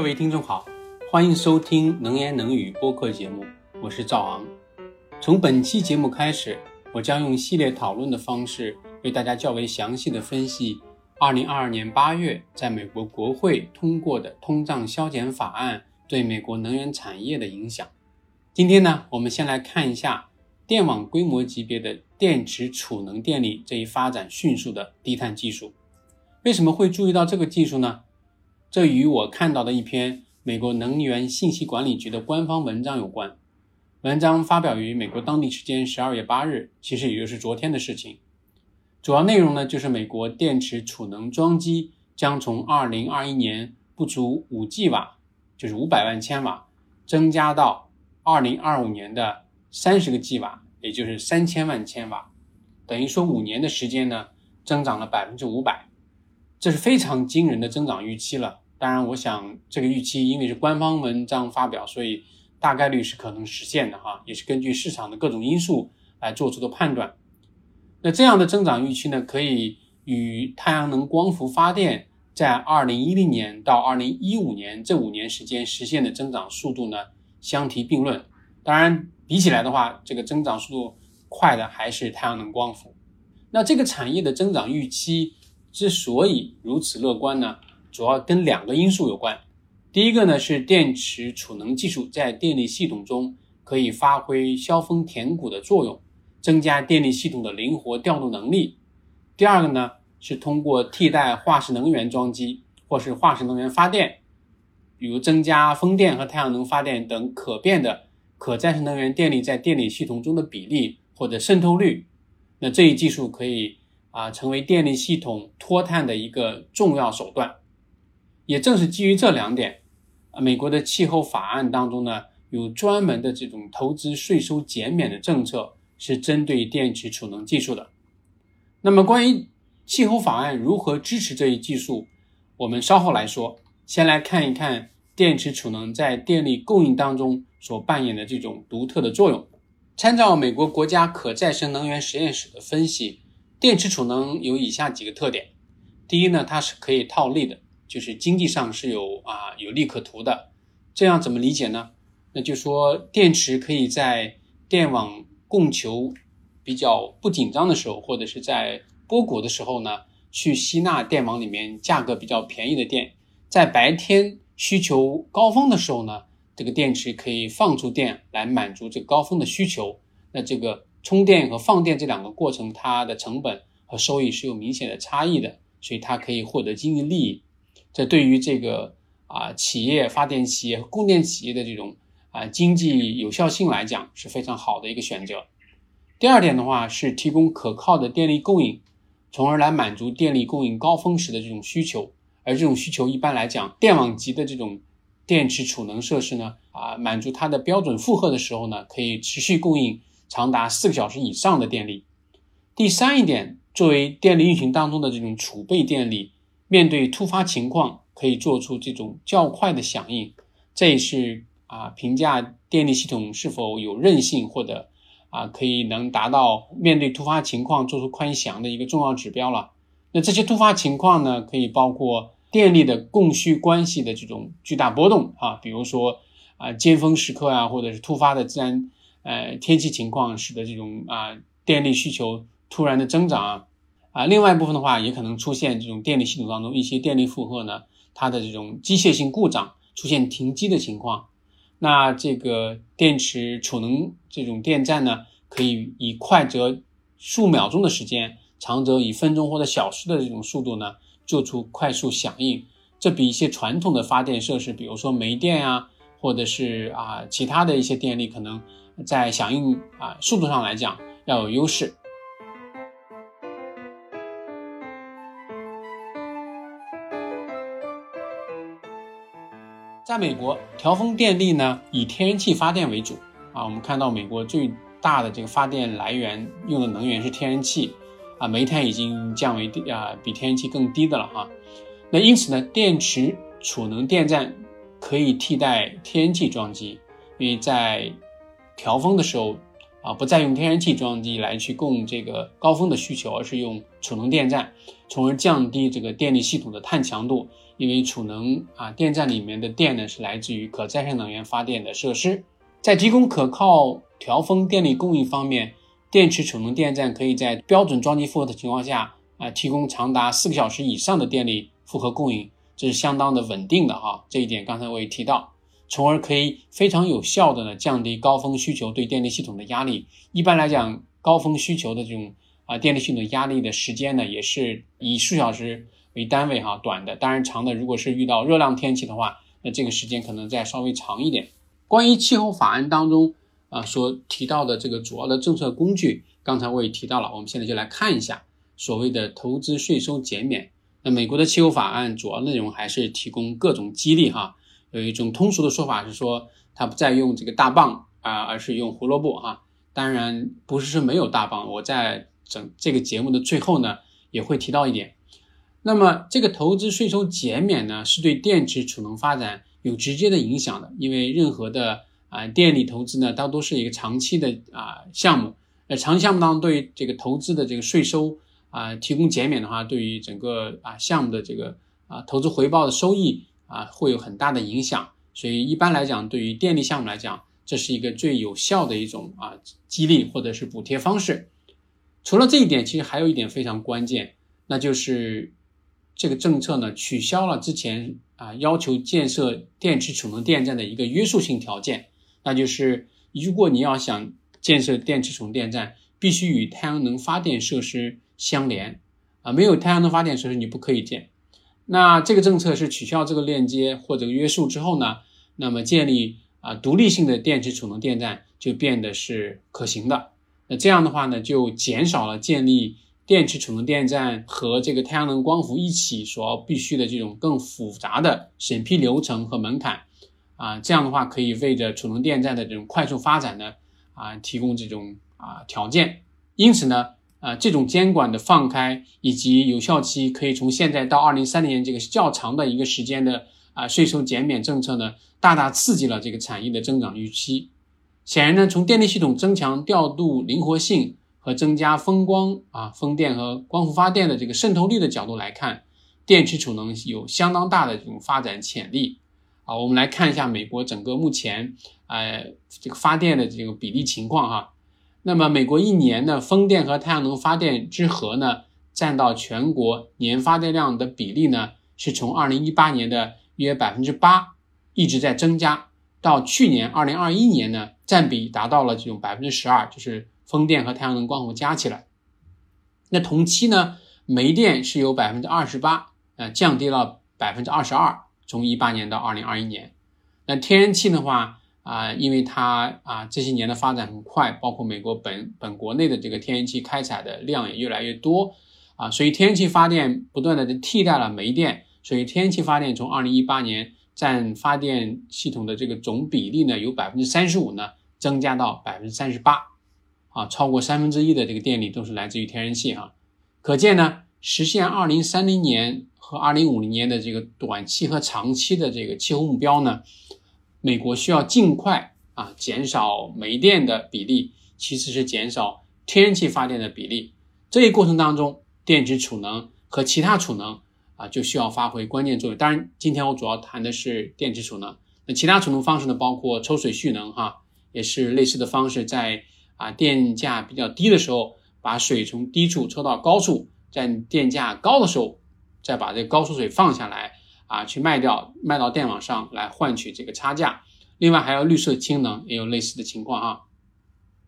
各位听众好，欢迎收听《能言能语》播客节目，我是赵昂。从本期节目开始，我将用系列讨论的方式为大家较为详细的分析2022年8月在美国国会通过的通胀削减法案对美国能源产业的影响。今天呢，我们先来看一下电网规模级别的电池储能电力这一发展迅速的低碳技术。为什么会注意到这个技术呢？这与我看到的一篇美国能源信息管理局的官方文章有关。文章发表于美国当地时间十二月八日，其实也就是昨天的事情。主要内容呢，就是美国电池储能装机将从二零二一年不足五 G 瓦，就是五百万千瓦，增加到二零二五年的三十个 G 瓦，也就是三千万千瓦。等于说五年的时间呢，增长了百分之五百。这是非常惊人的增长预期了。当然，我想这个预期因为是官方文章发表，所以大概率是可能实现的哈，也是根据市场的各种因素来做出的判断。那这样的增长预期呢，可以与太阳能光伏发电在二零一零年到二零一五年这五年时间实现的增长速度呢相提并论。当然，比起来的话，这个增长速度快的还是太阳能光伏。那这个产业的增长预期。之所以如此乐观呢，主要跟两个因素有关。第一个呢是电池储能技术在电力系统中可以发挥削峰填谷的作用，增加电力系统的灵活调度能力。第二个呢是通过替代化石能源装机或是化石能源发电，比如增加风电和太阳能发电等可变的可再生能源电力在电力系统中的比例或者渗透率。那这一技术可以。啊，成为电力系统脱碳的一个重要手段。也正是基于这两点，啊，美国的气候法案当中呢，有专门的这种投资税收减免的政策，是针对电池储能技术的。那么，关于气候法案如何支持这一技术，我们稍后来说。先来看一看电池储能在电力供应当中所扮演的这种独特的作用。参照美国国家可再生能源实验室的分析。电池储能有以下几个特点：第一呢，它是可以套利的，就是经济上是有啊有利可图的。这样怎么理解呢？那就说电池可以在电网供求比较不紧张的时候，或者是在波谷的时候呢，去吸纳电网里面价格比较便宜的电。在白天需求高峰的时候呢，这个电池可以放出电来满足这高峰的需求。那这个。充电和放电这两个过程，它的成本和收益是有明显的差异的，所以它可以获得经济利益。这对于这个啊企业、发电企业和供电企业的这种啊经济有效性来讲是非常好的一个选择。第二点的话是提供可靠的电力供应，从而来满足电力供应高峰时的这种需求。而这种需求一般来讲，电网级的这种电池储能设施呢，啊满足它的标准负荷的时候呢，可以持续供应。长达四个小时以上的电力。第三一点，作为电力运行当中的这种储备电力，面对突发情况可以做出这种较快的响应，这也是啊评价电力系统是否有韧性或者啊可以能达到面对突发情况做出快响的一个重要指标了。那这些突发情况呢，可以包括电力的供需关系的这种巨大波动啊，比如说啊尖峰时刻啊，或者是突发的自然。呃，天气情况使得这种啊电力需求突然的增长啊，啊另外一部分的话也可能出现这种电力系统当中一些电力负荷呢，它的这种机械性故障出现停机的情况。那这个电池储能这种电站呢，可以以快则数秒钟的时间，长则以分钟或者小时的这种速度呢，做出快速响应。这比一些传统的发电设施，比如说煤电啊，或者是啊其他的一些电力可能。在响应啊速度上来讲要有优势。在美国，调峰电力呢以天然气发电为主啊。我们看到美国最大的这个发电来源用的能源是天然气啊，煤炭已经降为啊比天然气更低的了啊。那因此呢，电池储能电站可以替代天然气装机，因为在调峰的时候，啊，不再用天然气装机来去供这个高峰的需求，而是用储能电站，从而降低这个电力系统的碳强度。因为储能啊电站里面的电呢是来自于可再生能源发电的设施，在提供可靠调峰电力供应方面，电池储能电站可以在标准装机负荷的情况下啊提供长达四个小时以上的电力负荷供应，这是相当的稳定的哈。这一点刚才我也提到。从而可以非常有效的呢降低高峰需求对电力系统的压力。一般来讲，高峰需求的这种啊电力系统压力的时间呢，也是以数小时为单位哈，短的。当然长的，如果是遇到热浪天气的话，那这个时间可能再稍微长一点。关于气候法案当中啊所提到的这个主要的政策工具，刚才我也提到了，我们现在就来看一下所谓的投资税收减免。那美国的气候法案主要内容还是提供各种激励哈。有一种通俗的说法是说，他不再用这个大棒啊，而是用胡萝卜哈。当然不是说没有大棒，我在整这个节目的最后呢，也会提到一点。那么这个投资税收减免呢，是对电池储能发展有直接的影响的，因为任何的啊电力投资呢，它都是一个长期的啊项目。呃，长期项目当中对这个投资的这个税收啊提供减免的话，对于整个啊项目的这个啊投资回报的收益。啊，会有很大的影响，所以一般来讲，对于电力项目来讲，这是一个最有效的一种啊激励或者是补贴方式。除了这一点，其实还有一点非常关键，那就是这个政策呢取消了之前啊要求建设电池储能电站的一个约束性条件，那就是如果你要想建设电池储能电站，必须与太阳能发电设施相连啊，没有太阳能发电设施你不可以建。那这个政策是取消这个链接或者约束之后呢，那么建立啊独立性的电池储能电站就变得是可行的。那这样的话呢，就减少了建立电池储能电站和这个太阳能光伏一起所必须的这种更复杂的审批流程和门槛啊。这样的话可以为着储能电站的这种快速发展呢啊提供这种啊条件。因此呢。啊，这种监管的放开以及有效期可以从现在到二零三零年这个较长的一个时间的啊税收减免政策呢，大大刺激了这个产业的增长预期。显然呢，从电力系统增强调度灵活性和增加风光啊风电和光伏发电的这个渗透率的角度来看，电池储能有相当大的这种发展潜力。啊，我们来看一下美国整个目前呃这个发电的这个比例情况哈。那么，美国一年的风电和太阳能发电之和呢，占到全国年发电量的比例呢，是从二零一八年的约百分之八一直在增加，到去年二零二一年呢，占比达到了这种百分之十二，就是风电和太阳能光伏加起来。那同期呢，煤电是有百分之二十八，呃，降低了百分之二十二，从一八年到二零二一年。那天然气的话，啊，因为它啊这些年的发展很快，包括美国本本国内的这个天然气开采的量也越来越多啊，所以天然气发电不断的替代了煤电，所以天然气发电从二零一八年占发电系统的这个总比例呢，由百分之三十五呢增加到百分之三十八，啊，超过三分之一的这个电力都是来自于天然气哈，可见呢，实现二零三零年和二零五零年的这个短期和长期的这个气候目标呢。美国需要尽快啊减少煤电的比例，其次是减少天然气发电的比例。这一过程当中，电池储能和其他储能啊就需要发挥关键作用。当然，今天我主要谈的是电池储能。那其他储能方式呢，包括抽水蓄能哈，也是类似的方式，在啊电价比较低的时候，把水从低处抽到高处，在电价高的时候，再把这高处水放下来。啊，去卖掉，卖到电网上来换取这个差价。另外还有绿色氢能也有类似的情况哈。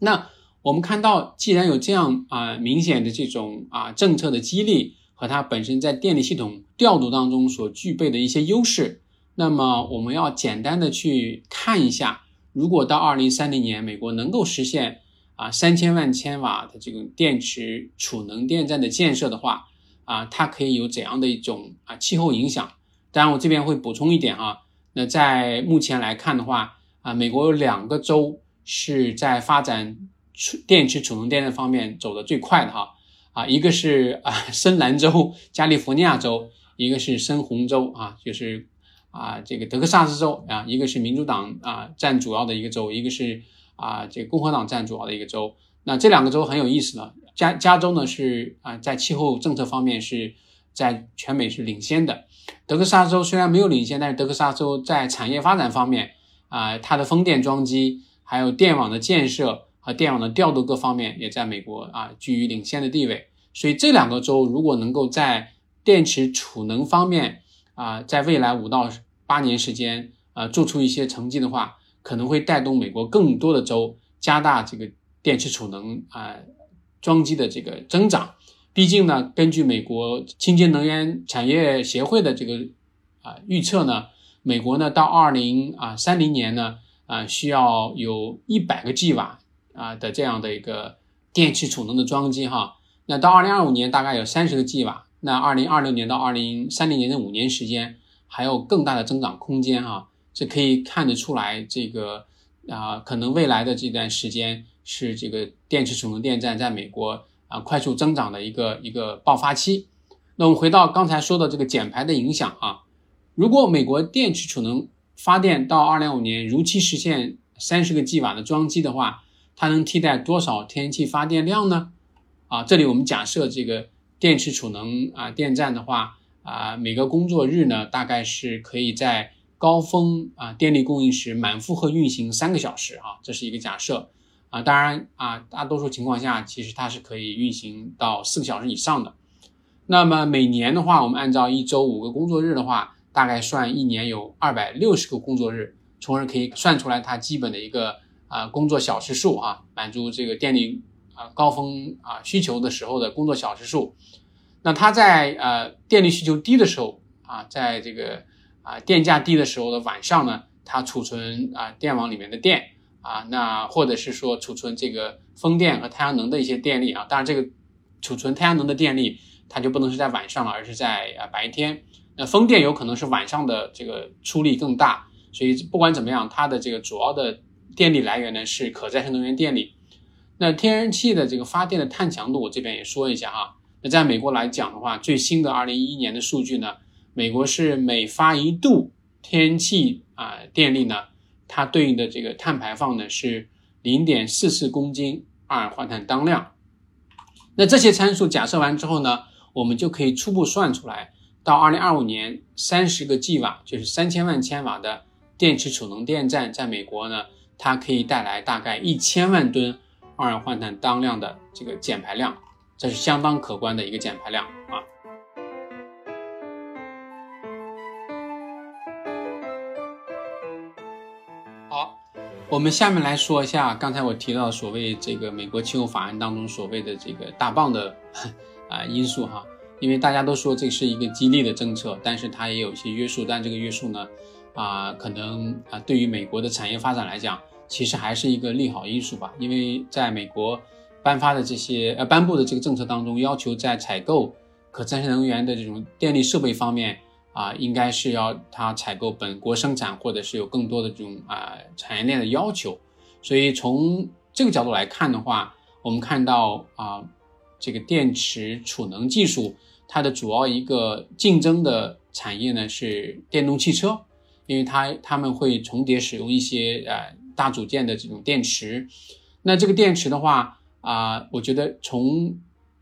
那我们看到，既然有这样啊明显的这种啊政策的激励和它本身在电力系统调度当中所具备的一些优势，那么我们要简单的去看一下，如果到二零三零年美国能够实现啊三千万千瓦的这种电池储能电站的建设的话，啊，它可以有怎样的一种啊气候影响？当然，我这边会补充一点啊。那在目前来看的话，啊，美国有两个州是在发展储电池储能电站方面走得最快的哈。啊，一个是啊 深蓝州加利福尼亚州，一个是深红州啊，就是啊这个德克萨斯州啊，一个是民主党啊占主要的一个州，一个是啊，这个共和党占主要的一个州。那这两个州很有意思呢。加加州呢是啊，在气候政策方面是在全美是领先的。德克萨斯州虽然没有领先，但是德克萨斯州在产业发展方面啊，它的风电装机、还有电网的建设和电网的调度各方面，也在美国啊居于领先的地位。所以这两个州如果能够在电池储能方面啊，在未来五到八年时间啊做出一些成绩的话，可能会带动美国更多的州加大这个电池储能啊装机的这个增长。毕竟呢，根据美国清洁能源产业协会的这个啊预测呢，美国呢到二零啊三零年呢啊需要有一百个 G 瓦啊的这样的一个电池储能的装机哈。那到二零二五年大概有三十个 G 瓦，那二零二六年到二零三零年的五年时间还有更大的增长空间哈，这可以看得出来，这个啊可能未来的这段时间是这个电池储能电站在美国啊快速增长的一个一个爆发期。那我们回到刚才说的这个减排的影响啊，如果美国电池储能发电到二零二五年如期实现三十个 G 瓦的装机的话，它能替代多少天然气发电量呢？啊，这里我们假设这个电池储能啊电站的话啊，每个工作日呢，大概是可以在高峰啊电力供应时满负荷运行三个小时啊，这是一个假设啊。当然啊，大多数情况下其实它是可以运行到四个小时以上的。那么每年的话，我们按照一周五个工作日的话，大概算一年有二百六十个工作日，从而可以算出来它基本的一个啊工作小时数啊，满足这个电力。啊，高峰啊需求的时候的工作小时数，那它在呃电力需求低的时候啊，在这个啊电价低的时候的晚上呢，它储存啊电网里面的电啊，那或者是说储存这个风电和太阳能的一些电力啊，当然这个储存太阳能的电力它就不能是在晚上了，而是在啊白天。那风电有可能是晚上的这个出力更大，所以不管怎么样，它的这个主要的电力来源呢是可再生能源电力。那天然气的这个发电的碳强度，我这边也说一下哈。那在美国来讲的话，最新的二零一一年的数据呢，美国是每发一度天气啊电力呢，它对应的这个碳排放呢是零点四四公斤二氧化碳当量。那这些参数假设完之后呢，我们就可以初步算出来，到二零二五年三十个 G 瓦，就是三千万千瓦的电池储能电站，在美国呢，它可以带来大概一千万吨。二氧化碳当量的这个减排量，这是相当可观的一个减排量啊。我们下面来说一下刚才我提到所谓这个美国气候法案当中所谓的这个大棒的 啊因素哈，因为大家都说这是一个激励的政策，但是它也有一些约束，但这个约束呢啊，可能啊对于美国的产业发展来讲。其实还是一个利好因素吧，因为在美国颁发的这些呃颁布的这个政策当中，要求在采购可再生能源的这种电力设备方面啊，应该是要它采购本国生产，或者是有更多的这种啊产业链的要求。所以从这个角度来看的话，我们看到啊，这个电池储能技术它的主要一个竞争的产业呢是电动汽车，因为它他们会重叠使用一些呃。大组件的这种电池，那这个电池的话啊，我觉得从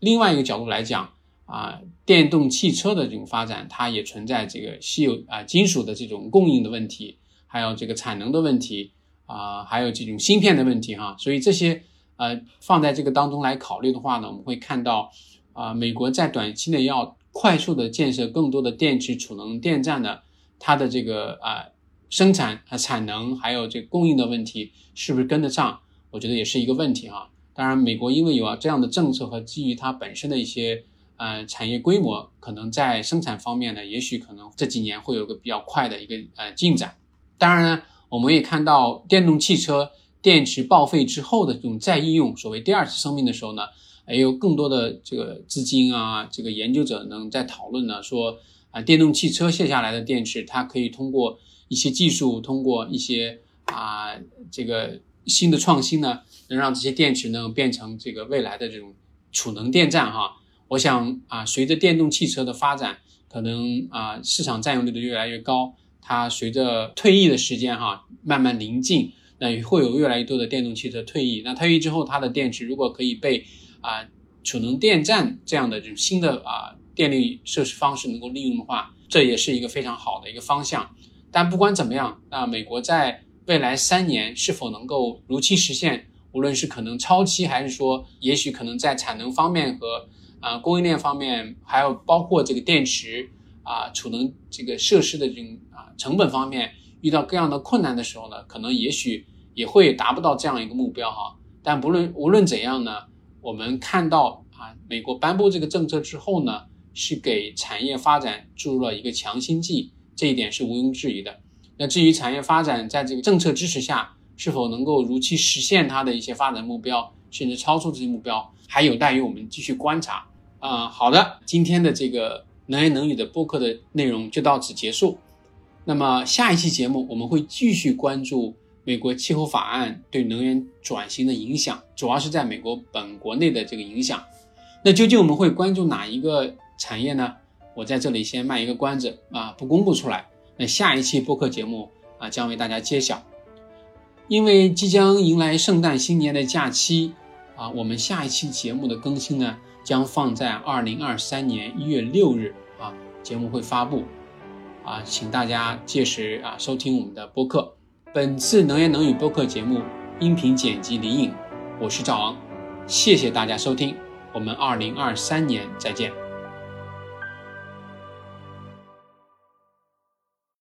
另外一个角度来讲啊，电动汽车的这种发展，它也存在这个稀有啊金属的这种供应的问题，还有这个产能的问题啊，还有这种芯片的问题哈。所以这些呃放在这个当中来考虑的话呢，我们会看到啊，美国在短期内要快速的建设更多的电池储能电站呢，它的这个啊。生产和产能还有这供应的问题是不是跟得上？我觉得也是一个问题哈。当然，美国因为有这样的政策和基于它本身的一些呃产业规模，可能在生产方面呢，也许可能这几年会有个比较快的一个呃进展。当然呢，我们也看到电动汽车电池报废之后的这种再应用，所谓第二次生命的时候呢，也有更多的这个资金啊，这个研究者能在讨论呢，说啊，电动汽车卸下来的电池，它可以通过一些技术通过一些啊这个新的创新呢，能让这些电池呢变成这个未来的这种储能电站哈。我想啊，随着电动汽车的发展，可能啊市场占有率的越来越高，它随着退役的时间哈慢慢临近，那也会有越来越多的电动汽车退役。那退役之后，它的电池如果可以被啊储能电站这样的这种新的啊电力设施方式能够利用的话，这也是一个非常好的一个方向。但不管怎么样，那美国在未来三年是否能够如期实现，无论是可能超期，还是说也许可能在产能方面和啊供应链方面，还有包括这个电池啊储能这个设施的这种啊成本方面遇到各样的困难的时候呢，可能也许也会达不到这样一个目标哈。但不论无论怎样呢，我们看到啊美国颁布这个政策之后呢，是给产业发展注入了一个强心剂。这一点是毋庸置疑的。那至于产业发展在这个政策支持下是否能够如期实现它的一些发展目标，甚至超出这些目标，还有待于我们继续观察。啊，好的，今天的这个能言能语的播客的内容就到此结束。那么下一期节目我们会继续关注美国气候法案对能源转型的影响，主要是在美国本国内的这个影响。那究竟我们会关注哪一个产业呢？我在这里先卖一个关子啊，不公布出来。那下一期播客节目啊，将为大家揭晓。因为即将迎来圣诞新年的假期啊，我们下一期节目的更新呢，将放在二零二三年一月六日啊，节目会发布啊，请大家届时啊收听我们的播客。本次能言能语播客节目音频剪辑李颖，我是赵昂，谢谢大家收听，我们二零二三年再见。